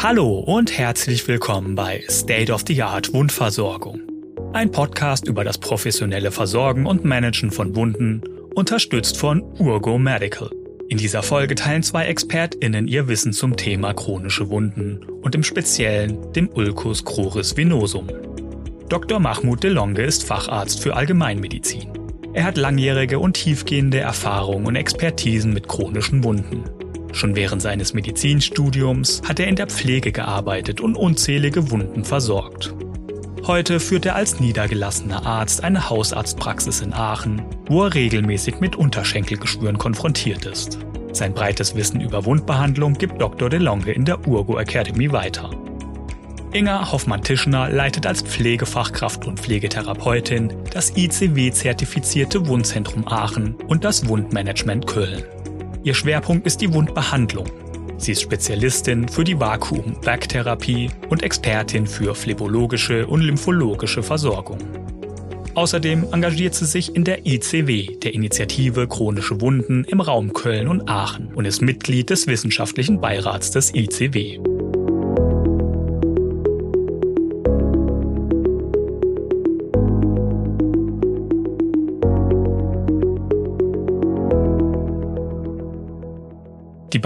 Hallo und herzlich willkommen bei State of the Art Wundversorgung. Ein Podcast über das professionelle Versorgen und Managen von Wunden, unterstützt von Urgo Medical. In dieser Folge teilen zwei ExpertInnen ihr Wissen zum Thema chronische Wunden und im Speziellen dem Ulcus cruris venosum. Dr. Mahmoud Delonge ist Facharzt für Allgemeinmedizin. Er hat langjährige und tiefgehende Erfahrung und Expertisen mit chronischen Wunden. Schon während seines Medizinstudiums hat er in der Pflege gearbeitet und unzählige Wunden versorgt. Heute führt er als niedergelassener Arzt eine Hausarztpraxis in Aachen, wo er regelmäßig mit Unterschenkelgeschwüren konfrontiert ist. Sein breites Wissen über Wundbehandlung gibt Dr. DeLonge in der Urgo Academy weiter. Inga Hoffmann-Tischner leitet als Pflegefachkraft und Pflegetherapeutin das ICW-zertifizierte Wundzentrum Aachen und das Wundmanagement Köln. Ihr Schwerpunkt ist die Wundbehandlung. Sie ist Spezialistin für die Vakuum-Werktherapie und Expertin für phlebologische und lymphologische Versorgung. Außerdem engagiert sie sich in der ICW, der Initiative Chronische Wunden im Raum Köln und Aachen und ist Mitglied des wissenschaftlichen Beirats des ICW.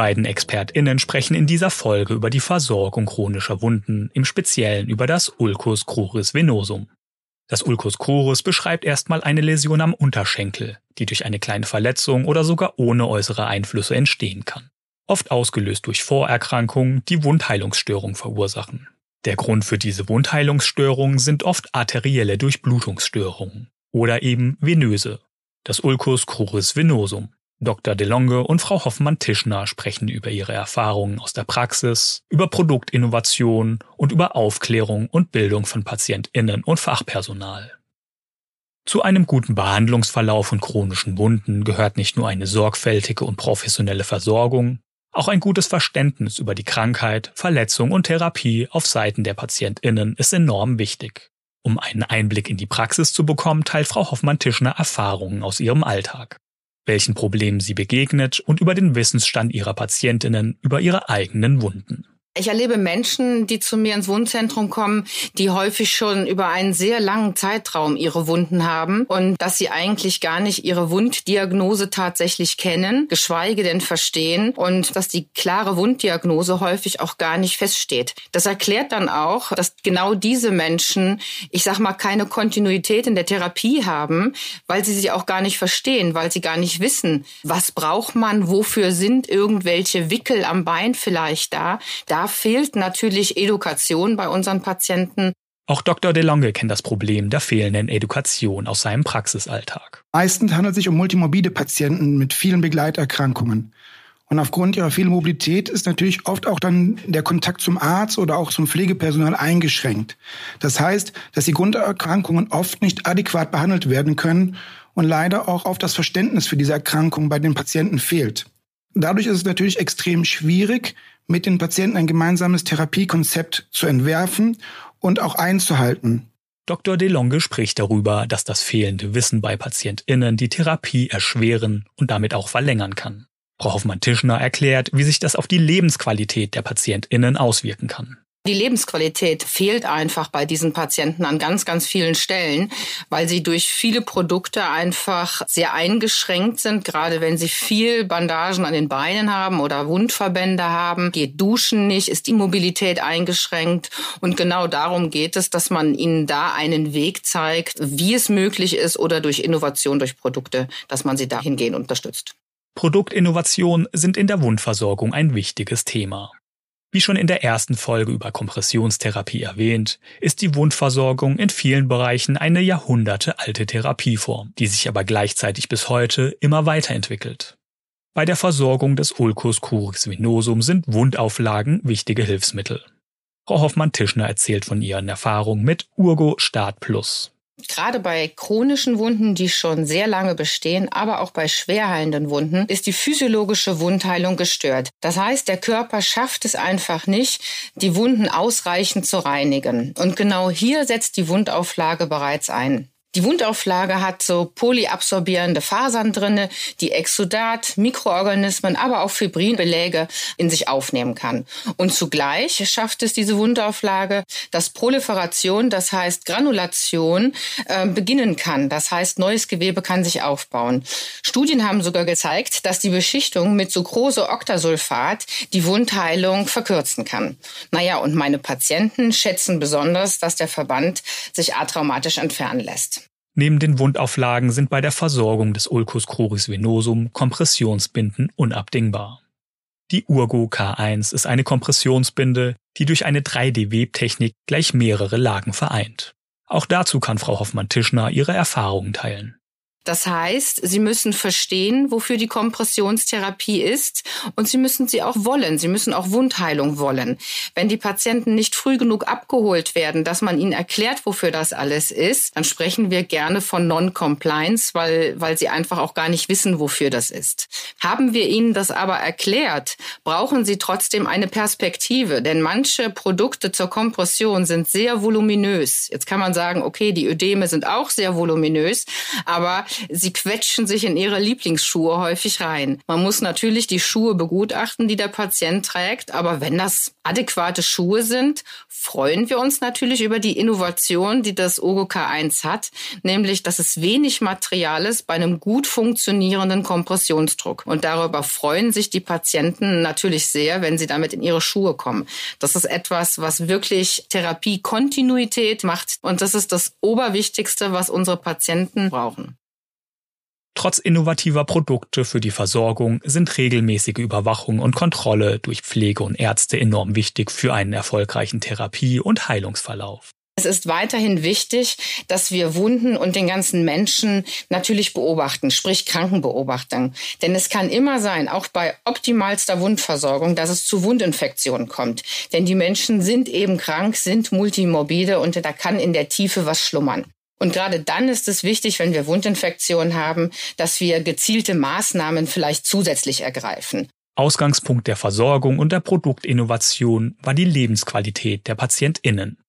Beiden ExpertInnen sprechen in dieser Folge über die Versorgung chronischer Wunden, im Speziellen über das Ulcus cruris venosum. Das Ulcus cruris beschreibt erstmal eine Läsion am Unterschenkel, die durch eine kleine Verletzung oder sogar ohne äußere Einflüsse entstehen kann. Oft ausgelöst durch Vorerkrankungen, die Wundheilungsstörungen verursachen. Der Grund für diese Wundheilungsstörungen sind oft arterielle Durchblutungsstörungen oder eben venöse, das Ulcus cruris venosum. Dr. DeLonge und Frau Hoffmann-Tischner sprechen über ihre Erfahrungen aus der Praxis, über Produktinnovation und über Aufklärung und Bildung von PatientInnen und Fachpersonal. Zu einem guten Behandlungsverlauf von chronischen Wunden gehört nicht nur eine sorgfältige und professionelle Versorgung, auch ein gutes Verständnis über die Krankheit, Verletzung und Therapie auf Seiten der PatientInnen ist enorm wichtig. Um einen Einblick in die Praxis zu bekommen, teilt Frau Hoffmann-Tischner Erfahrungen aus ihrem Alltag welchen Problemen sie begegnet und über den Wissensstand ihrer Patientinnen über ihre eigenen Wunden. Ich erlebe Menschen, die zu mir ins Wundzentrum kommen, die häufig schon über einen sehr langen Zeitraum ihre Wunden haben und dass sie eigentlich gar nicht ihre Wunddiagnose tatsächlich kennen, geschweige denn verstehen und dass die klare Wunddiagnose häufig auch gar nicht feststeht. Das erklärt dann auch, dass genau diese Menschen, ich sag mal, keine Kontinuität in der Therapie haben, weil sie sie auch gar nicht verstehen, weil sie gar nicht wissen, was braucht man, wofür sind irgendwelche Wickel am Bein vielleicht da. Da fehlt natürlich Education bei unseren Patienten. Auch Dr. DeLonge kennt das Problem der fehlenden Education aus seinem Praxisalltag. Meistens handelt es sich um multimorbide Patienten mit vielen Begleiterkrankungen. Und aufgrund ihrer vielen Mobilität ist natürlich oft auch dann der Kontakt zum Arzt oder auch zum Pflegepersonal eingeschränkt. Das heißt, dass die Grunderkrankungen oft nicht adäquat behandelt werden können und leider auch auf das Verständnis für diese Erkrankung bei den Patienten fehlt. Dadurch ist es natürlich extrem schwierig, mit den Patienten ein gemeinsames Therapiekonzept zu entwerfen und auch einzuhalten. Dr. DeLonge spricht darüber, dass das fehlende Wissen bei PatientInnen die Therapie erschweren und damit auch verlängern kann. Frau Hoffmann-Tischner erklärt, wie sich das auf die Lebensqualität der PatientInnen auswirken kann. Die Lebensqualität fehlt einfach bei diesen Patienten an ganz, ganz vielen Stellen, weil sie durch viele Produkte einfach sehr eingeschränkt sind. Gerade wenn sie viel Bandagen an den Beinen haben oder Wundverbände haben, geht Duschen nicht, ist die Mobilität eingeschränkt. Und genau darum geht es, dass man ihnen da einen Weg zeigt, wie es möglich ist oder durch Innovation, durch Produkte, dass man sie dahingehend unterstützt. Produktinnovationen sind in der Wundversorgung ein wichtiges Thema. Wie schon in der ersten Folge über Kompressionstherapie erwähnt, ist die Wundversorgung in vielen Bereichen eine jahrhundertealte Therapieform, die sich aber gleichzeitig bis heute immer weiterentwickelt. Bei der Versorgung des Ulcus cruris venosum sind Wundauflagen wichtige Hilfsmittel. Frau Hoffmann-Tischner erzählt von ihren Erfahrungen mit Urgo Start Plus. Gerade bei chronischen Wunden, die schon sehr lange bestehen, aber auch bei schwerheilenden Wunden, ist die physiologische Wundheilung gestört. Das heißt, der Körper schafft es einfach nicht, die Wunden ausreichend zu reinigen. Und genau hier setzt die Wundauflage bereits ein. Die Wundauflage hat so polyabsorbierende Fasern drinne, die Exudat, Mikroorganismen, aber auch Fibrinbeläge in sich aufnehmen kann. Und zugleich schafft es diese Wundauflage, dass Proliferation, das heißt Granulation, äh, beginnen kann. Das heißt, neues Gewebe kann sich aufbauen. Studien haben sogar gezeigt, dass die Beschichtung mit Sucrose-Octasulfat die Wundheilung verkürzen kann. Naja, und meine Patienten schätzen besonders, dass der Verband sich atraumatisch entfernen lässt. Neben den Wundauflagen sind bei der Versorgung des Ulcus cruris venosum Kompressionsbinden unabdingbar. Die Urgo K1 ist eine Kompressionsbinde, die durch eine 3D-Webtechnik gleich mehrere Lagen vereint. Auch dazu kann Frau Hoffmann-Tischner ihre Erfahrungen teilen. Das heißt, Sie müssen verstehen, wofür die Kompressionstherapie ist und Sie müssen sie auch wollen. Sie müssen auch Wundheilung wollen. Wenn die Patienten nicht früh genug abgeholt werden, dass man ihnen erklärt, wofür das alles ist, dann sprechen wir gerne von Non-Compliance, weil, weil sie einfach auch gar nicht wissen, wofür das ist. Haben wir ihnen das aber erklärt, brauchen sie trotzdem eine Perspektive, denn manche Produkte zur Kompression sind sehr voluminös. Jetzt kann man sagen, okay, die Ödeme sind auch sehr voluminös, aber sie quetschen sich in ihre Lieblingsschuhe häufig rein. Man muss natürlich die Schuhe begutachten, die der Patient trägt, aber wenn das adäquate Schuhe sind, freuen wir uns natürlich über die Innovation, die das Ogo K1 hat, nämlich, dass es wenig Material ist bei einem gut funktionierenden Kompressionsdruck. Und darüber freuen sich die Patienten natürlich sehr, wenn sie damit in ihre Schuhe kommen. Das ist etwas, was wirklich Therapiekontinuität macht. Und das ist das Oberwichtigste, was unsere Patienten brauchen. Trotz innovativer Produkte für die Versorgung sind regelmäßige Überwachung und Kontrolle durch Pflege und Ärzte enorm wichtig für einen erfolgreichen Therapie- und Heilungsverlauf. Es ist weiterhin wichtig, dass wir Wunden und den ganzen Menschen natürlich beobachten, sprich Krankenbeobachtung. Denn es kann immer sein, auch bei optimalster Wundversorgung, dass es zu Wundinfektionen kommt. Denn die Menschen sind eben krank, sind multimorbide und da kann in der Tiefe was schlummern. Und gerade dann ist es wichtig, wenn wir Wundinfektionen haben, dass wir gezielte Maßnahmen vielleicht zusätzlich ergreifen. Ausgangspunkt der Versorgung und der Produktinnovation war die Lebensqualität der Patientinnen.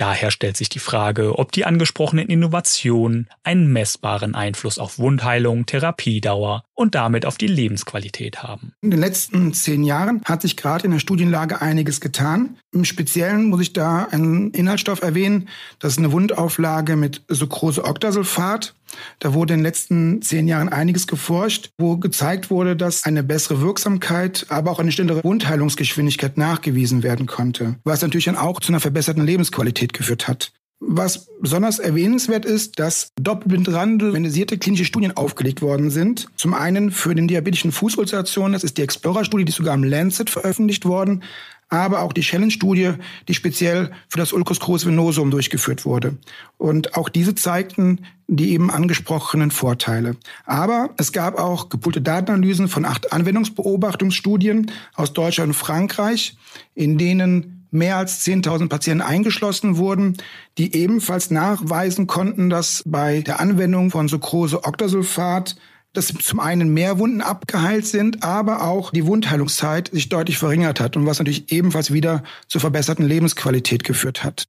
Daher stellt sich die Frage, ob die angesprochenen Innovationen einen messbaren Einfluss auf Wundheilung, Therapiedauer und damit auf die Lebensqualität haben. In den letzten zehn Jahren hat sich gerade in der Studienlage einiges getan. Im Speziellen muss ich da einen Inhaltsstoff erwähnen. Das ist eine Wundauflage mit Sucrose-Octasulfat. Da wurde in den letzten zehn Jahren einiges geforscht, wo gezeigt wurde, dass eine bessere Wirksamkeit, aber auch eine schnellere Wundheilungsgeschwindigkeit nachgewiesen werden konnte, was natürlich dann auch zu einer verbesserten Lebensqualität geführt hat. Was besonders erwähnenswert ist, dass doppelblind randomisierte klinische Studien aufgelegt worden sind. Zum einen für den diabetischen Fußulceration, das ist die Explorer-Studie, die sogar im Lancet veröffentlicht worden, aber auch die Challenge-Studie, die speziell für das Ulcus crucis venosum durchgeführt wurde. Und auch diese zeigten die eben angesprochenen Vorteile. Aber es gab auch gepoolte Datenanalysen von acht Anwendungsbeobachtungsstudien aus Deutschland und Frankreich, in denen mehr als 10.000 Patienten eingeschlossen wurden, die ebenfalls nachweisen konnten, dass bei der Anwendung von Sucrose-Octasulfat dass zum einen mehr Wunden abgeheilt sind, aber auch die Wundheilungszeit sich deutlich verringert hat und was natürlich ebenfalls wieder zur verbesserten Lebensqualität geführt hat.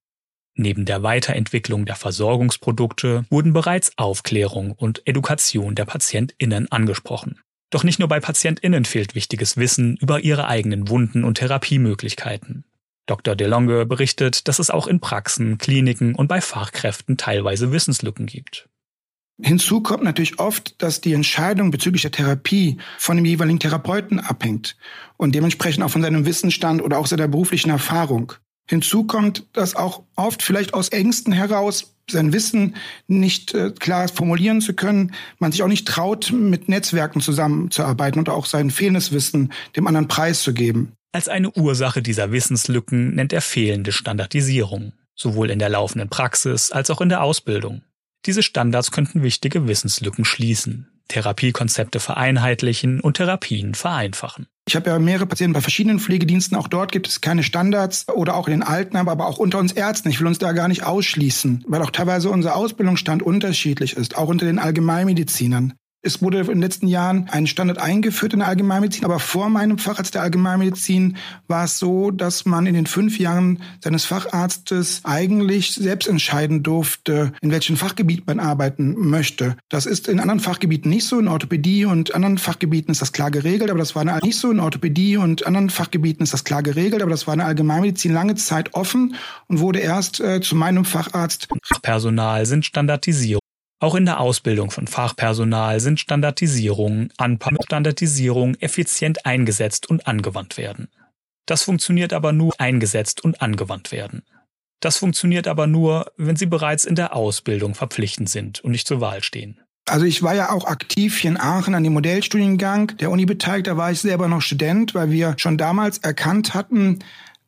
Neben der Weiterentwicklung der Versorgungsprodukte wurden bereits Aufklärung und Education der PatientInnen angesprochen. Doch nicht nur bei PatientInnen fehlt wichtiges Wissen über ihre eigenen Wunden und Therapiemöglichkeiten. Dr. DeLonge berichtet, dass es auch in Praxen, Kliniken und bei Fachkräften teilweise Wissenslücken gibt. Hinzu kommt natürlich oft, dass die Entscheidung bezüglich der Therapie von dem jeweiligen Therapeuten abhängt und dementsprechend auch von seinem Wissensstand oder auch seiner beruflichen Erfahrung. Hinzu kommt, dass auch oft vielleicht aus Ängsten heraus sein Wissen nicht äh, klar formulieren zu können, man sich auch nicht traut, mit Netzwerken zusammenzuarbeiten und auch sein fehlendes Wissen dem anderen preiszugeben. Als eine Ursache dieser Wissenslücken nennt er fehlende Standardisierung, sowohl in der laufenden Praxis als auch in der Ausbildung. Diese Standards könnten wichtige Wissenslücken schließen, Therapiekonzepte vereinheitlichen und Therapien vereinfachen. Ich habe ja mehrere Patienten bei verschiedenen Pflegediensten. Auch dort gibt es keine Standards oder auch in den Altenheim, aber auch unter uns Ärzten. Ich will uns da gar nicht ausschließen, weil auch teilweise unser Ausbildungsstand unterschiedlich ist, auch unter den Allgemeinmedizinern. Es wurde in den letzten Jahren ein Standard eingeführt in der Allgemeinmedizin, aber vor meinem Facharzt der Allgemeinmedizin war es so, dass man in den fünf Jahren seines Facharztes eigentlich selbst entscheiden durfte, in welchem Fachgebiet man arbeiten möchte. Das ist in anderen Fachgebieten nicht so. In Orthopädie und anderen Fachgebieten ist das klar geregelt, aber das war nicht so. In Orthopädie und anderen Fachgebieten ist das klar geregelt, aber das war in der Allgemeinmedizin lange Zeit offen und wurde erst äh, zu meinem Facharzt. Personal sind standardisiert. Auch in der Ausbildung von Fachpersonal sind Standardisierungen, Anpassungen Standardisierung effizient eingesetzt und angewandt werden. Das funktioniert aber nur eingesetzt und angewandt werden. Das funktioniert aber nur, wenn sie bereits in der Ausbildung verpflichtend sind und nicht zur Wahl stehen. Also ich war ja auch aktiv hier in Aachen an dem Modellstudiengang der Uni beteiligt. Da war ich selber noch Student, weil wir schon damals erkannt hatten,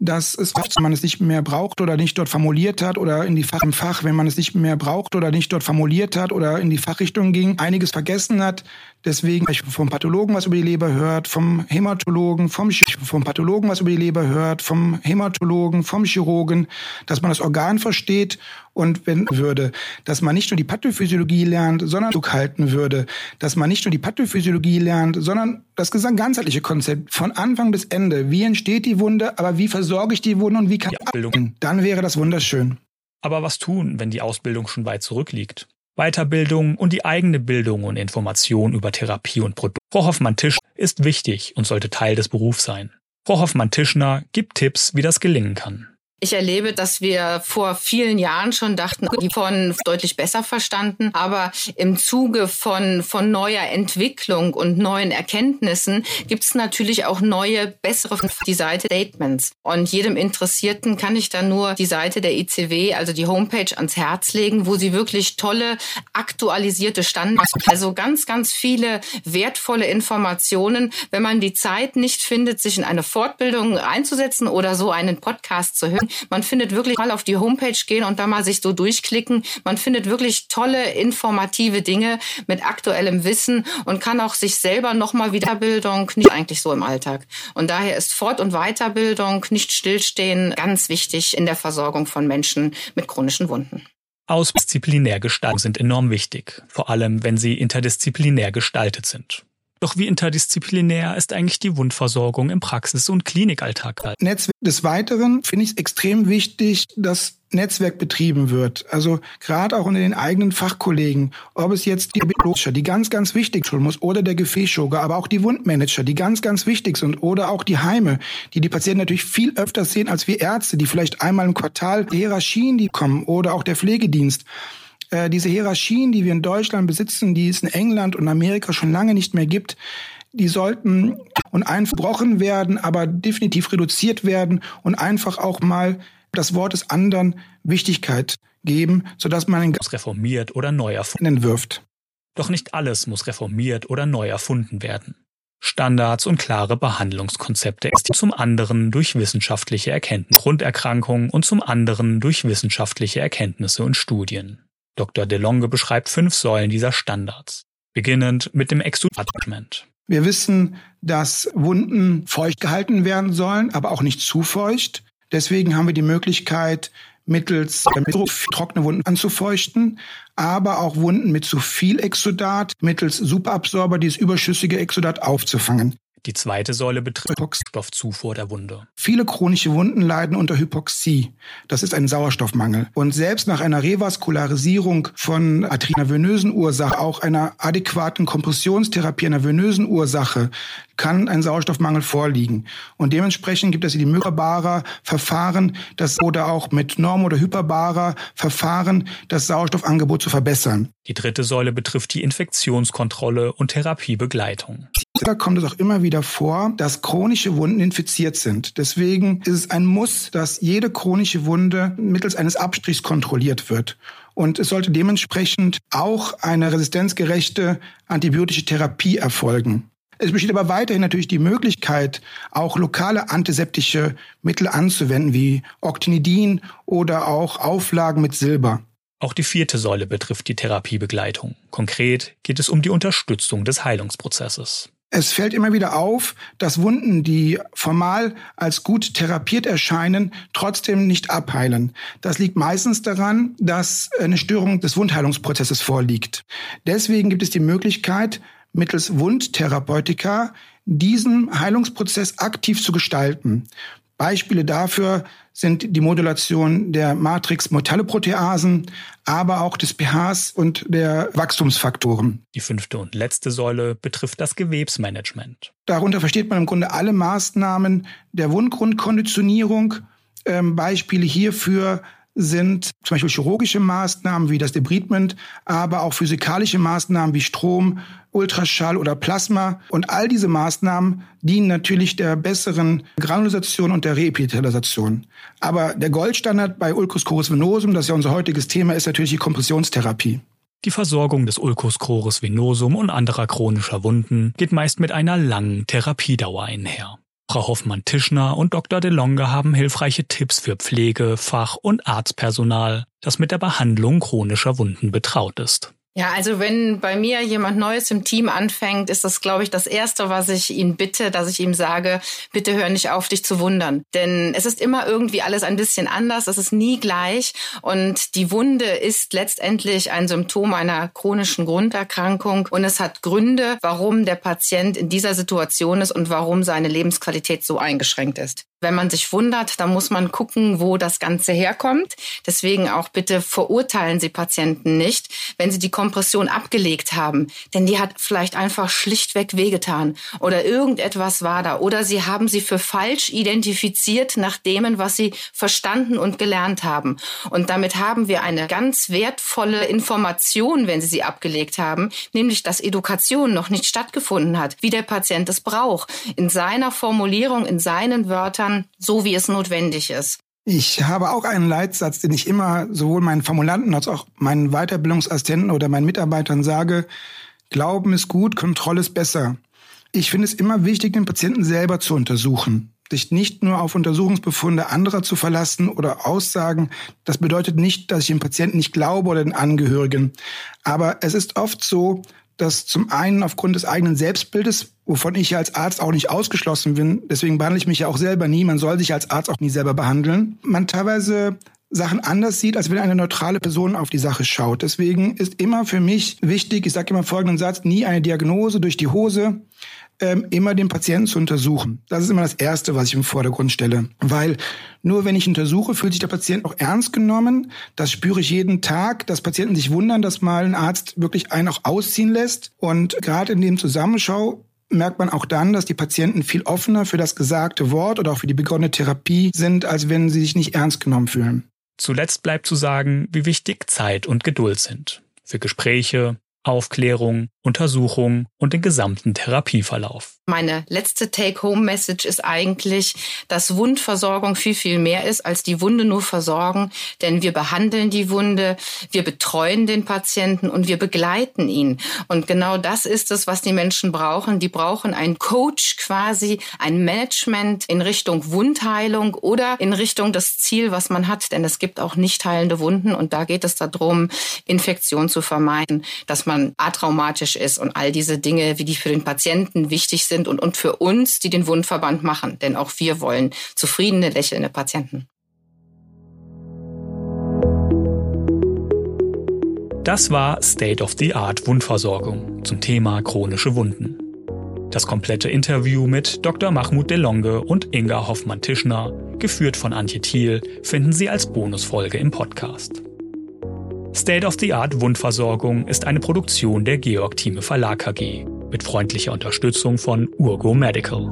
dass es, wenn man es nicht mehr braucht oder nicht dort formuliert hat oder in die Fach im Fach, wenn man es nicht mehr braucht oder nicht dort formuliert hat oder in die Fachrichtung ging, einiges vergessen hat. Deswegen vom Pathologen was über die Leber hört, vom Hämatologen, vom, vom Pathologen was über die Leber hört, vom Hämatologen, vom Chirurgen, dass man das Organ versteht und wenn würde, dass man nicht nur die Pathophysiologie lernt, sondern halten würde, dass man nicht nur die Pathophysiologie lernt, sondern das ganzheitliche Konzept von Anfang bis Ende. Wie entsteht die Wunde, aber wie versorge ich die Wunde und wie kann ich abbilden? Dann wäre das wunderschön. Aber was tun, wenn die Ausbildung schon weit zurückliegt? Weiterbildung und die eigene Bildung und Information über Therapie und Produkt. Frau Hoffmann-Tisch ist wichtig und sollte Teil des Berufs sein. Frau Hoffmann-Tischner gibt Tipps, wie das gelingen kann. Ich erlebe, dass wir vor vielen Jahren schon dachten, die von deutlich besser verstanden, aber im Zuge von, von neuer Entwicklung und neuen Erkenntnissen gibt es natürlich auch neue, bessere die Seite Statements. Und jedem Interessierten kann ich dann nur die Seite der ICW, also die Homepage ans Herz legen, wo sie wirklich tolle, aktualisierte Standards, also ganz, ganz viele wertvolle Informationen, wenn man die Zeit nicht findet, sich in eine Fortbildung einzusetzen oder so einen Podcast zu hören, man findet wirklich mal auf die Homepage gehen und da mal sich so durchklicken. Man findet wirklich tolle, informative Dinge mit aktuellem Wissen und kann auch sich selber nochmal Wiederbildung nicht eigentlich so im Alltag. Und daher ist Fort- und Weiterbildung, nicht stillstehen, ganz wichtig in der Versorgung von Menschen mit chronischen Wunden. Ausdisziplinär gestaltet sind enorm wichtig, vor allem wenn sie interdisziplinär gestaltet sind. Doch wie interdisziplinär ist eigentlich die Wundversorgung im Praxis- und Klinikalltag? Netzwerk des Weiteren finde ich es extrem wichtig, dass Netzwerk betrieben wird. Also gerade auch unter den eigenen Fachkollegen, ob es jetzt die Biologischer, die ganz, ganz wichtig sein muss, oder der Gefäßchirurger, aber auch die Wundmanager, die ganz, ganz wichtig sind, oder auch die Heime, die die Patienten natürlich viel öfter sehen als wir Ärzte, die vielleicht einmal im Quartal Hierarchien, die kommen, oder auch der Pflegedienst. Äh, diese Hierarchien, die wir in Deutschland besitzen, die es in England und Amerika schon lange nicht mehr gibt, die sollten und einbrochen werden, aber definitiv reduziert werden und einfach auch mal das Wort des anderen Wichtigkeit geben, sodass man ihn reformiert oder neu erfunden wirft. Doch nicht alles muss reformiert oder neu erfunden werden. Standards und klare Behandlungskonzepte zum anderen durch wissenschaftliche Erkenntnisse Grunderkrankungen und zum anderen durch wissenschaftliche Erkenntnisse und Studien. Dr. DeLonge beschreibt fünf Säulen dieser Standards, beginnend mit dem Exudament. Wir wissen, dass Wunden feucht gehalten werden sollen, aber auch nicht zu feucht. Deswegen haben wir die Möglichkeit, mittels trockene Wunden anzufeuchten, aber auch Wunden mit zu viel Exudat mittels Superabsorber dieses überschüssige Exudat aufzufangen. Die zweite Säule betrifft Sauerstoffzufuhr der Wunde. Viele chronische Wunden leiden unter Hypoxie. Das ist ein Sauerstoffmangel. Und selbst nach einer Revaskularisierung von venösen Ursache, auch einer adäquaten Kompressionstherapie einer venösen Ursache, kann ein Sauerstoffmangel vorliegen. Und dementsprechend gibt es die möglichbare Verfahren, das oder auch mit norm- oder hyperbarer Verfahren das Sauerstoffangebot zu verbessern. Die dritte Säule betrifft die Infektionskontrolle und Therapiebegleitung. Da kommt es auch immer wieder vor, dass chronische Wunden infiziert sind. Deswegen ist es ein Muss, dass jede chronische Wunde mittels eines Abstrichs kontrolliert wird. Und es sollte dementsprechend auch eine resistenzgerechte antibiotische Therapie erfolgen. Es besteht aber weiterhin natürlich die Möglichkeit, auch lokale antiseptische Mittel anzuwenden, wie Octinidin oder auch Auflagen mit Silber. Auch die vierte Säule betrifft die Therapiebegleitung. Konkret geht es um die Unterstützung des Heilungsprozesses. Es fällt immer wieder auf, dass Wunden, die formal als gut therapiert erscheinen, trotzdem nicht abheilen. Das liegt meistens daran, dass eine Störung des Wundheilungsprozesses vorliegt. Deswegen gibt es die Möglichkeit, mittels Wundtherapeutika diesen Heilungsprozess aktiv zu gestalten. Beispiele dafür sind die Modulation der Matrix-Metalloproteasen, aber auch des pHs und der Wachstumsfaktoren. Die fünfte und letzte Säule betrifft das Gewebsmanagement. Darunter versteht man im Grunde alle Maßnahmen der Wundgrundkonditionierung. Ähm, Beispiele hierfür sind zum Beispiel chirurgische Maßnahmen wie das Debridement, aber auch physikalische Maßnahmen wie Strom, Ultraschall oder Plasma. Und all diese Maßnahmen dienen natürlich der besseren Granulisation und der Reepithelialisation. Aber der Goldstandard bei Ulcus coris venosum, das ja unser heutiges Thema ist, natürlich die Kompressionstherapie. Die Versorgung des Ulcus coris venosum und anderer chronischer Wunden geht meist mit einer langen Therapiedauer einher. Frau Hoffmann-Tischner und Dr. DeLonge haben hilfreiche Tipps für Pflege, Fach- und Arztpersonal, das mit der Behandlung chronischer Wunden betraut ist. Ja, also wenn bei mir jemand Neues im Team anfängt, ist das, glaube ich, das Erste, was ich ihn bitte, dass ich ihm sage, bitte hör nicht auf, dich zu wundern. Denn es ist immer irgendwie alles ein bisschen anders, es ist nie gleich. Und die Wunde ist letztendlich ein Symptom einer chronischen Grunderkrankung. Und es hat Gründe, warum der Patient in dieser Situation ist und warum seine Lebensqualität so eingeschränkt ist. Wenn man sich wundert, dann muss man gucken, wo das Ganze herkommt. Deswegen auch bitte verurteilen Sie Patienten nicht, wenn sie die Kompression abgelegt haben. Denn die hat vielleicht einfach schlichtweg wehgetan oder irgendetwas war da. Oder Sie haben sie für falsch identifiziert nach dem, was Sie verstanden und gelernt haben. Und damit haben wir eine ganz wertvolle Information, wenn Sie sie abgelegt haben, nämlich dass Education noch nicht stattgefunden hat, wie der Patient es braucht. In seiner Formulierung, in seinen Wörtern kann, so wie es notwendig ist. Ich habe auch einen Leitsatz, den ich immer sowohl meinen Formulanten als auch meinen Weiterbildungsassistenten oder meinen Mitarbeitern sage. Glauben ist gut, Kontrolle ist besser. Ich finde es immer wichtig, den Patienten selber zu untersuchen. Sich nicht nur auf Untersuchungsbefunde anderer zu verlassen oder Aussagen. Das bedeutet nicht, dass ich dem Patienten nicht glaube oder den Angehörigen. Aber es ist oft so, dass zum einen aufgrund des eigenen Selbstbildes, wovon ich ja als Arzt auch nicht ausgeschlossen bin, deswegen behandle ich mich ja auch selber nie, man soll sich als Arzt auch nie selber behandeln, man teilweise Sachen anders sieht, als wenn eine neutrale Person auf die Sache schaut. Deswegen ist immer für mich wichtig, ich sage immer folgenden Satz, nie eine Diagnose durch die Hose, ähm, immer den Patienten zu untersuchen. Das ist immer das Erste, was ich im Vordergrund stelle. Weil nur wenn ich untersuche, fühlt sich der Patient auch ernst genommen. Das spüre ich jeden Tag, dass Patienten sich wundern, dass mal ein Arzt wirklich einen auch ausziehen lässt. Und gerade in dem Zusammenschau merkt man auch dann, dass die Patienten viel offener für das gesagte Wort oder auch für die begonnene Therapie sind, als wenn sie sich nicht ernst genommen fühlen. Zuletzt bleibt zu sagen, wie wichtig Zeit und Geduld sind. Für Gespräche, Aufklärung, Untersuchung und den gesamten Therapieverlauf. Meine letzte Take-Home-Message ist eigentlich, dass Wundversorgung viel, viel mehr ist, als die Wunde nur versorgen. Denn wir behandeln die Wunde, wir betreuen den Patienten und wir begleiten ihn. Und genau das ist es, was die Menschen brauchen. Die brauchen einen Coach quasi, ein Management in Richtung Wundheilung oder in Richtung das Ziel, was man hat. Denn es gibt auch nicht heilende Wunden und da geht es darum, Infektion zu vermeiden, dass man atraumatisch ist und all diese Dinge, wie die für den Patienten wichtig sind und, und für uns, die den Wundverband machen. Denn auch wir wollen zufriedene, lächelnde Patienten. Das war State of the Art Wundversorgung zum Thema chronische Wunden. Das komplette Interview mit Dr. Mahmoud Delonge und Inga Hoffmann-Tischner, geführt von Antje Thiel, finden Sie als Bonusfolge im Podcast. State of the Art Wundversorgung ist eine Produktion der Georg Thieme Verlag AG mit freundlicher Unterstützung von Urgo Medical.